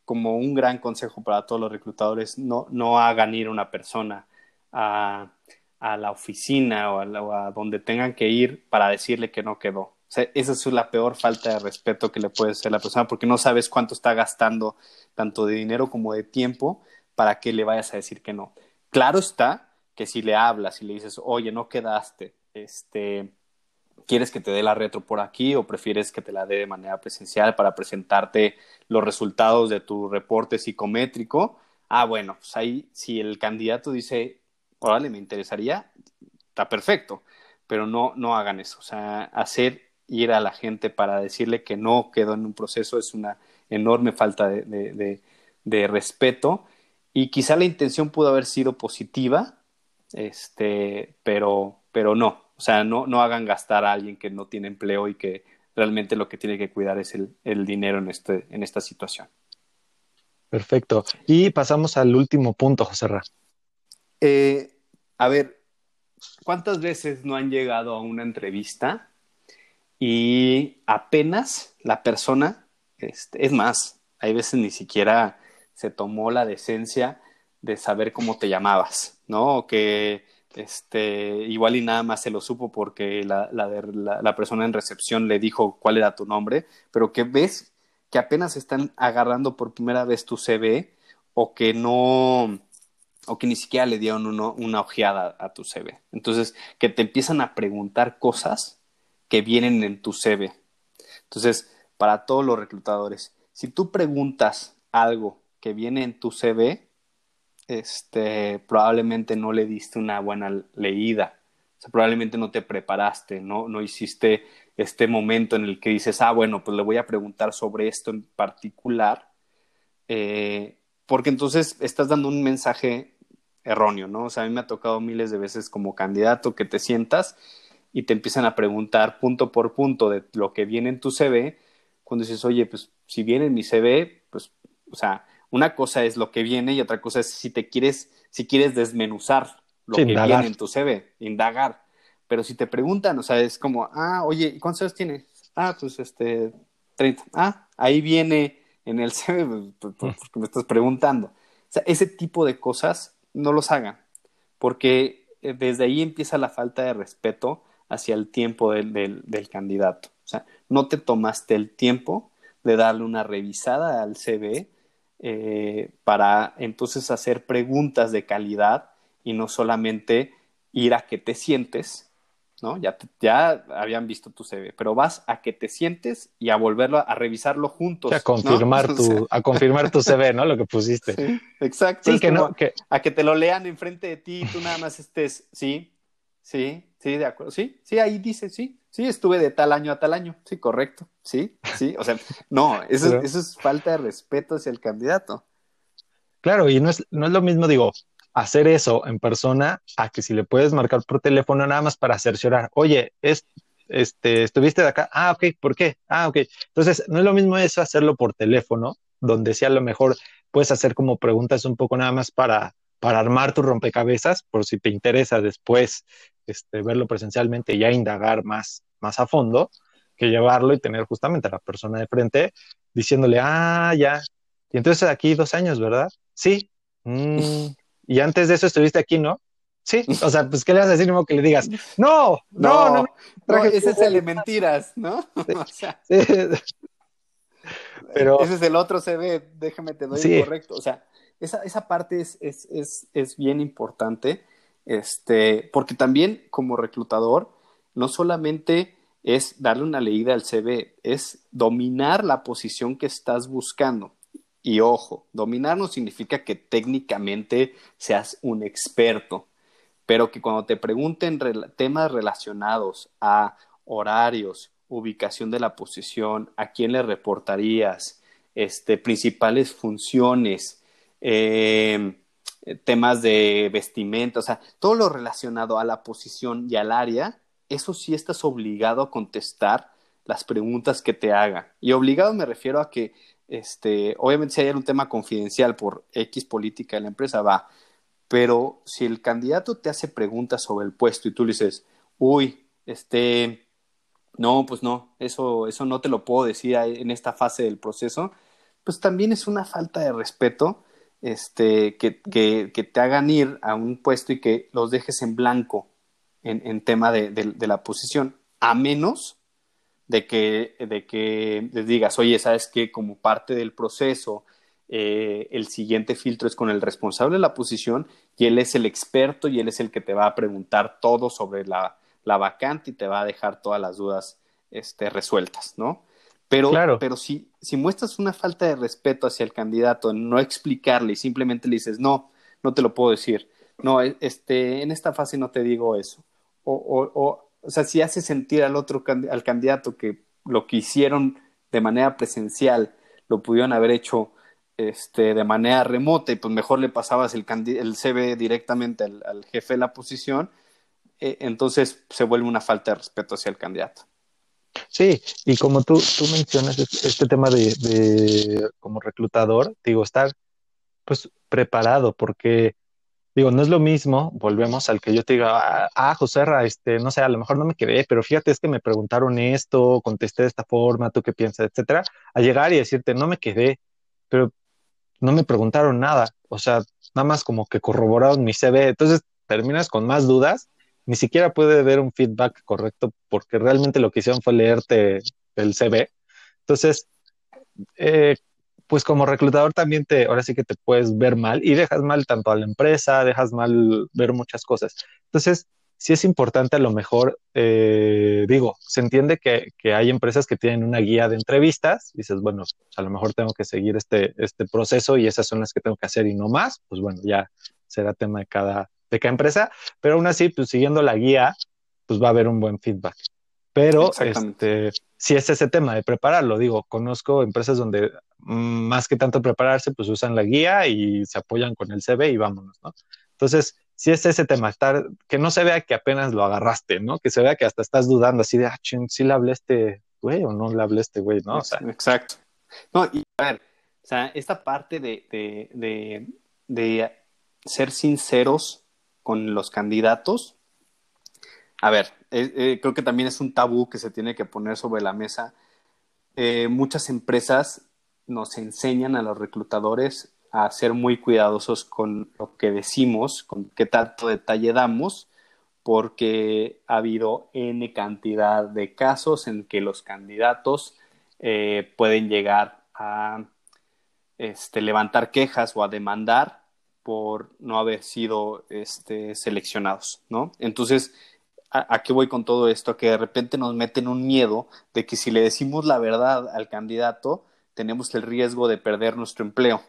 como un gran consejo para todos los reclutadores, no, no hagan ir una persona a, la oficina o a, donde tengan que ir para decirle que no quedó. Sea, esa es la peor falta de respeto que le puede hacer a la persona porque no sabes cuánto está gastando tanto de dinero como de tiempo para que le vayas a decir que no. Claro está que si le hablas y le dices, oye, no quedaste, este, ¿Quieres que te dé la retro por aquí o prefieres que te la dé de manera presencial para presentarte los resultados de tu reporte psicométrico? Ah, bueno, pues ahí si el candidato dice, órale, me interesaría, está perfecto, pero no, no hagan eso. O sea, hacer ir a la gente para decirle que no quedó en un proceso es una enorme falta de, de, de, respeto y quizá la intención pudo haber sido positiva, este, pero, pero no, o sea, no, no hagan gastar a alguien que no tiene empleo y que realmente lo que tiene que cuidar es el, el dinero en, este, en esta situación. Perfecto. Y pasamos al último punto, José Ra. Eh, a ver, ¿cuántas veces no han llegado a una entrevista y apenas la persona, este, es más, hay veces ni siquiera se tomó la decencia de saber cómo te llamabas, ¿no? O que este, igual y nada más se lo supo porque la, la, persona en recepción le dijo cuál era tu nombre, pero que ves que apenas están agarrando por primera vez tu CV o que no, o que ni siquiera le dieron una ojeada a tu CV. Entonces, que te empiezan a preguntar cosas que vienen en tu CV. Entonces, para todos los reclutadores, si tú preguntas algo que viene en tu CV, este, probablemente no le diste una buena leída. O sea, probablemente no te preparaste, ¿no? no hiciste este momento en el que dices, ah, bueno, pues le voy a preguntar sobre esto en particular, eh, porque entonces estás dando un mensaje erróneo, ¿no? O sea, a mí me ha tocado miles de veces como candidato que te sientas y te empiezan a preguntar punto por punto de lo que viene en tu CV, cuando dices, oye, pues si viene en mi CV, pues, o sea, una cosa es lo que viene y otra cosa es si te quieres, si quieres desmenuzar lo que viene en tu CV, indagar. Pero si te preguntan, o sea, es como, ah, oye, ¿cuántos años tienes? Ah, pues este, 30. Ah, ahí viene en el <laughs> CV, pues, pues, porque me estás preguntando. O sea, ese tipo de cosas no los hagan, porque eh, desde ahí empieza la falta de respeto hacia el tiempo del, del, candidato. O sea, no te tomaste el tiempo de darle una revisada al CV eh, para entonces hacer preguntas de calidad y no solamente ir a que te sientes, ¿no? Ya, ya habían visto tu CV, pero vas a que te sientes y a volverlo a, revisarlo juntos. <laughs> a confirmar tu, a confirmar tu CV, ¿no? Lo que pusiste. <laughs> exacto. Sí, que no, que... A que te lo lean enfrente de ti y tú nada más estés, sí, sí, Sí, de acuerdo. Sí, sí, ahí dice, sí, sí, estuve de tal año a tal año. Sí, correcto. Sí, sí. O sea, no, eso, eso es falta de respeto hacia el candidato. Claro, y no es, no es lo mismo, digo, hacer eso en persona a que si le puedes marcar por teléfono nada más para cerciorar, oye, es, este, estuviste de acá, ah, ok, ¿por qué? Ah, ok. Entonces, no es lo mismo eso hacerlo por teléfono, donde sí a lo mejor puedes hacer como preguntas un poco nada más para, para armar tu rompecabezas, por si te interesa después este, verlo presencialmente y ya indagar más, más a fondo, que llevarlo y tener justamente a la persona de frente diciéndole, ah, ya. Y entonces aquí dos años, ¿verdad? Sí. Mm, y antes de eso estuviste aquí, ¿no? Sí. O sea, pues, ¿qué le vas a decir? No que le digas, no, no, no. ese es el de mentiras, ¿no? <laughs> o sea, Pero, ese es el otro CV, déjame te doy el correcto. O sea, esa, esa parte es, es, es, es bien importante este, porque también como reclutador, no solamente es darle una leída al CV, es dominar la posición que estás buscando. Y ojo, dominar no significa que técnicamente seas un experto, pero que cuando te pregunten temas relacionados a horarios, ubicación de la posición, a quién le reportarías, este, principales funciones, eh, temas de vestimenta, o sea, todo lo relacionado a la posición y al área, eso sí estás obligado a contestar las preguntas que te haga. Y obligado me refiero a que, este, obviamente si hay un tema confidencial por X política de la empresa, va, pero si el candidato te hace preguntas sobre el puesto y tú le dices, uy, este, no, pues no, eso, eso no te lo puedo decir en esta fase del proceso, pues también es una falta de respeto este, que, que, que, te hagan ir a un puesto y que los dejes en blanco en, en tema de, de, la posición, a menos de que, de que les digas, oye, sabes que como parte del proceso, eh, el siguiente filtro es con el responsable de la posición y él es el experto y él es el que te va a preguntar todo sobre la, la vacante y te va a dejar todas las dudas este, resueltas, ¿no? Pero, pero si, si muestras una falta de respeto hacia el candidato, no explicarle y simplemente le dices, no, no te lo puedo decir, no, e, este, en esta fase no te digo eso. O, o, o, o sea, si hace sentir al otro al candidato que lo que hicieron de manera presencial lo pudieron haber hecho este, de manera remota y pues mejor le pasabas el, el CV directamente al, jefe de la posición, eh, entonces se vuelve una falta de respeto hacia el candidato. Sí, y como tú, tú mencionas este tema de, de, como reclutador, digo, estar pues preparado, porque digo, no es lo mismo, volvemos al que yo te diga, ah, ah José este, no sé, a lo mejor no me quedé, pero fíjate, es que me preguntaron esto, contesté de esta forma, tú qué piensas, etcétera, a llegar y decirte, no me quedé, pero no me preguntaron nada, o sea, nada más como que corroboraron mi CV, entonces terminas con más dudas, ni siquiera puede ver un feedback correcto porque realmente lo que hicieron fue leerte el CV. Entonces, eh, pues como reclutador también te, ahora sí que te puedes ver mal y dejas mal tanto a la empresa, dejas mal ver muchas cosas. Entonces, sí es importante a lo mejor, eh, digo, se entiende que, que, hay empresas que tienen una guía de entrevistas, dices, bueno, a lo mejor tengo que seguir este, este proceso y esas son las que tengo que hacer y no más, pues bueno, ya será tema de cada, de cada empresa, pero aún así, pues siguiendo la guía, pues va a haber un buen feedback. Pero este, si es ese tema de prepararlo, digo, conozco empresas donde mm, más que tanto prepararse, pues usan la guía y se apoyan con el CV y vámonos, ¿no? Entonces, si es ese tema, estar, que no se vea que apenas lo agarraste, ¿no? Que se vea que hasta estás dudando así de, ah, ching, ¿sí le hablé a este güey o no le hablé a este güey, ¿no? O sea, Exacto. No, y a ver, o sea, esta parte de, de, de, de ser sinceros con los candidatos, a ver, eh, eh, creo que también es un tabú que se tiene que poner sobre la mesa. Eh, muchas empresas nos enseñan a los reclutadores a ser muy cuidadosos con lo que decimos, con qué tanto detalle damos, porque ha habido N cantidad de casos en que los candidatos pueden llegar a este, levantar quejas o a demandar por no haber sido este, seleccionados, ¿no? Entonces, ¿a, ¿a, qué voy con todo esto? Que de repente nos meten un miedo de que si le decimos la verdad al candidato, tenemos el riesgo de perder nuestro empleo.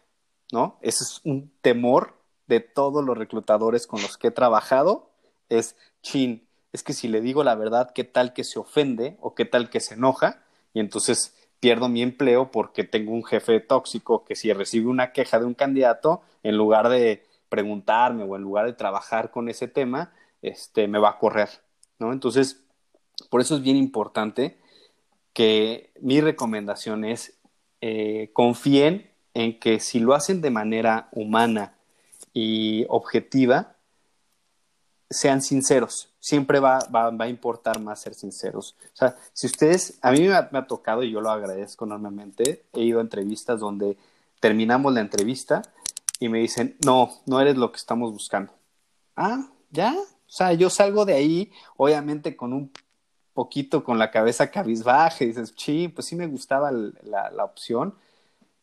¿no? Ese es un temor de todos los reclutadores con los que he trabajado, es, chin, es que si le digo la verdad, ¿qué tal que se ofende o qué tal que se enoja? Y entonces pierdo mi empleo porque tengo un jefe tóxico que si recibe una queja de un candidato, en lugar de preguntarme o en lugar de trabajar con ese tema, este, me va a correr, ¿no? Entonces, por eso es bien importante que mi recomendación es eh, confíen en que si lo hacen de manera humana y objetiva, sean sinceros. Siempre va, va, va, a importar más ser sinceros. O sea, si ustedes, a mí me ha, tocado y yo lo agradezco enormemente, he ido a entrevistas donde terminamos la entrevista y me dicen, no, no eres lo que estamos buscando. Ah, ya. O sea, yo salgo de ahí, obviamente con un poquito con la cabeza cabizbaja y dices, sí, pues sí me gustaba la, la opción,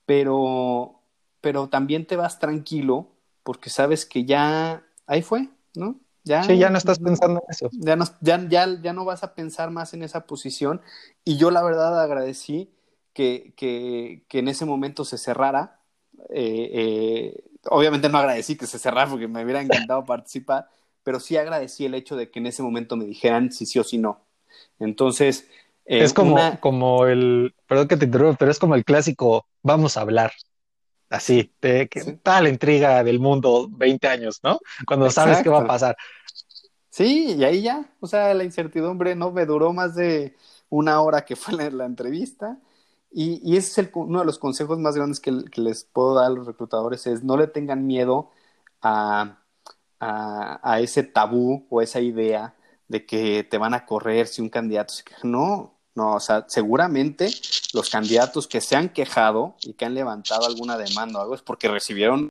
pero, pero también te vas tranquilo porque sabes que ya ahí fue, ¿no? Ya, sí, ya no estás pensando en eso. Ya no, ya, ya, ya no vas a pensar más en esa posición. Y yo la verdad agradecí que, que, que en ese momento se cerrara. Eh, eh, obviamente no agradecí que se cerrara porque me hubiera encantado participar, pero sí agradecí el hecho de que en ese momento me dijeran si sí o si no. Entonces, eh, es como, como el, perdón que te interrumpa, pero es como el clásico, vamos a hablar. Así, que tal la intriga del mundo 20 años, ¿no? Cuando sabes qué va a pasar. Sí, y ahí ya, o sea, la incertidumbre no me duró más de una hora que fue la, entrevista. Y, y, ese es el, uno de los consejos más grandes que, que, les puedo dar a los reclutadores, es no le tengan miedo a, a, a ese tabú o esa idea de que te van a correr si un candidato se queja. No, no, o sea, seguramente los candidatos que se han quejado y que han levantado alguna demanda o algo es porque recibieron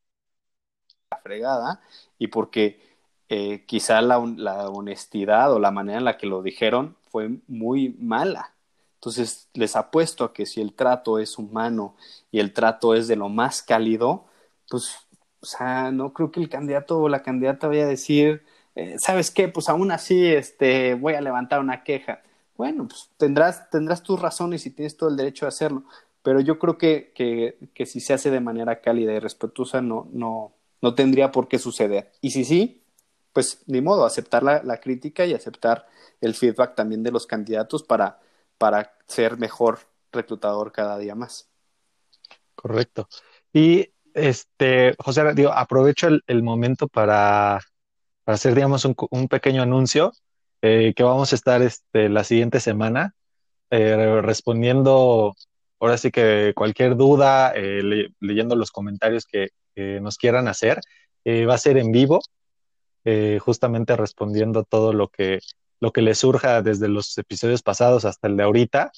la fregada y porque eh, quizá la, la, honestidad o la manera en la que lo dijeron fue muy mala. Entonces, les apuesto a que si el trato es humano y el trato es de lo más cálido, pues, o sea, no creo que el candidato o la candidata vaya a decir, eh, ¿sabes qué? Pues aún así este, voy a levantar una queja. Bueno, pues tendrás, tendrás tus razones y tienes todo el derecho de hacerlo, pero yo creo que, que, que si se hace de manera cálida y respetuosa no, no, no tendría por qué suceder. Y si sí, pues ni modo, aceptar la, la crítica y aceptar el feedback también de los candidatos para, para ser mejor reclutador cada día más. Correcto. Y este, José, digo, aprovecho el, momento para, para, hacer, digamos, un, un pequeño anuncio eh, que vamos a estar este, la siguiente semana eh, respondiendo, ahora sí que cualquier duda, eh, leyendo los comentarios que, que nos quieran hacer. va a ser en vivo, justamente respondiendo todo lo que, lo que les surja desde los episodios pasados hasta el de ahorita.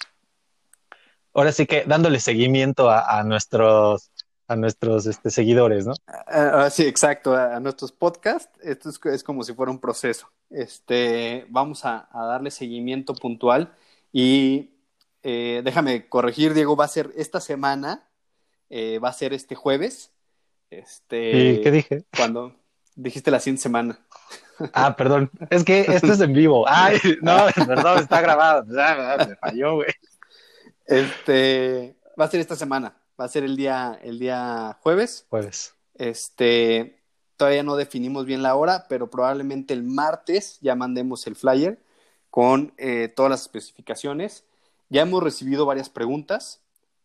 Ahora sí que dándole seguimiento a nuestros a nuestros este, seguidores, ¿no? Uh, sí, exacto, a, nuestros podcasts. Esto es, como si fuera un proceso. Este, vamos a, darle seguimiento puntual y eh, déjame corregir, Diego, va a ser esta semana, eh, va a ser este jueves. Este, qué dije? Cuando dijiste la siguiente semana. Ah, perdón, es que esto es en vivo. Ay, <laughs> no, perdón, está grabado. Me falló, güey. Este, va a ser esta semana va a ser el día, el día jueves. Jueves. Este, todavía no definimos bien la hora, pero probablemente el martes ya mandemos el flyer con eh, todas las especificaciones. Ya hemos recibido varias preguntas.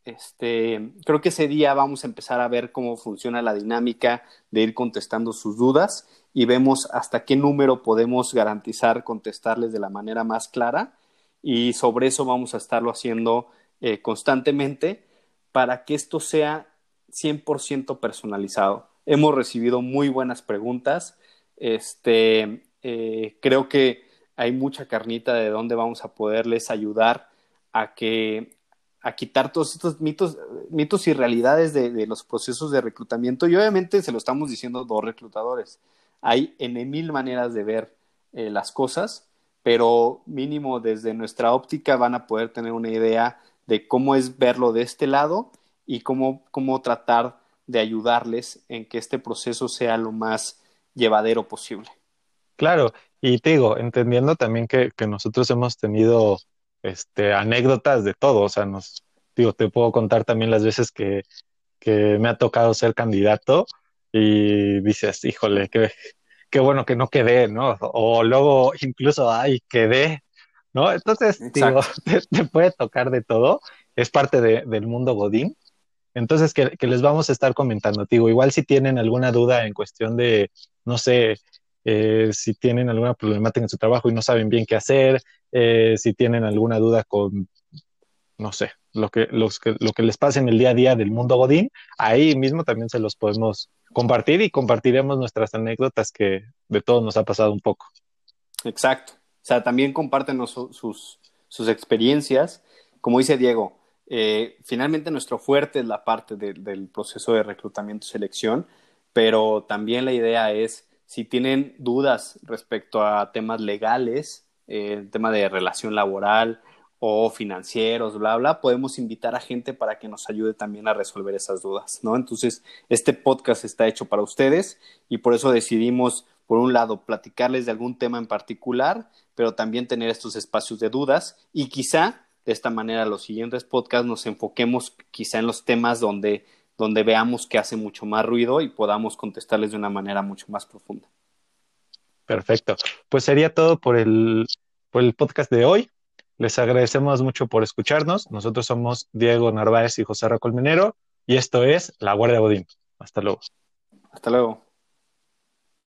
Este, creo que ese día vamos a empezar a ver cómo funciona la dinámica de ir contestando sus dudas y vemos hasta qué número podemos garantizar contestarles de la manera más clara y sobre eso vamos a estarlo haciendo eh, constantemente para que esto sea 100% personalizado. Hemos recibido muy buenas preguntas. Este, eh, creo que hay mucha carnita de dónde vamos a poderles ayudar a que a quitar todos estos mitos, mitos y realidades de, los procesos de reclutamiento. Y obviamente se lo estamos diciendo dos reclutadores. Hay en mil maneras de ver eh, las cosas, pero mínimo desde nuestra óptica van a poder tener una idea de cómo es verlo de este lado y cómo, cómo tratar de ayudarles en que este proceso sea lo más llevadero posible. Claro, y te digo, entendiendo también que, que nosotros hemos tenido este, anécdotas de todo, o sea, nos, digo, te puedo contar también las veces que, que me ha tocado ser candidato y dices, híjole, qué, qué bueno que no quedé, ¿no? O luego incluso, ay, quedé, ¿no? Entonces, digo, <laughs> te, puede tocar de todo, es parte del mundo Godín. Entonces, que, les vamos a estar comentando, digo, igual si tienen alguna duda en cuestión de, no sé, eh, si tienen alguna problemática en su trabajo y no saben bien qué hacer, eh, si tienen alguna duda con, no sé, lo que, los que, lo que les pasa en el día a día del mundo Godín, ahí mismo también se los podemos compartir y compartiremos nuestras anécdotas que de todos nos ha pasado un poco. Exacto. O sea, también compártenos sus, experiencias. Como dice Diego, eh, finalmente nuestro fuerte es la parte del proceso de reclutamiento y selección, pero también la idea es, si tienen dudas respecto a temas legales, eh, tema de relación laboral o financieros, bla, bla, podemos invitar a gente para que nos ayude también a resolver esas dudas, ¿no? Entonces, este podcast está hecho para ustedes y por eso decidimos, por un lado, platicarles de algún tema en particular pero también tener estos espacios de dudas y quizá de esta manera los siguientes podcasts nos enfoquemos quizá en los temas donde, donde veamos que hace mucho más ruido y podamos contestarles de una manera mucho más profunda. Perfecto. Pues sería todo por el, por el podcast de hoy. Les agradecemos mucho por escucharnos. Nosotros somos Diego Narváez y José Racolminero y esto es La Guardia Bodín. Hasta luego. Hasta luego.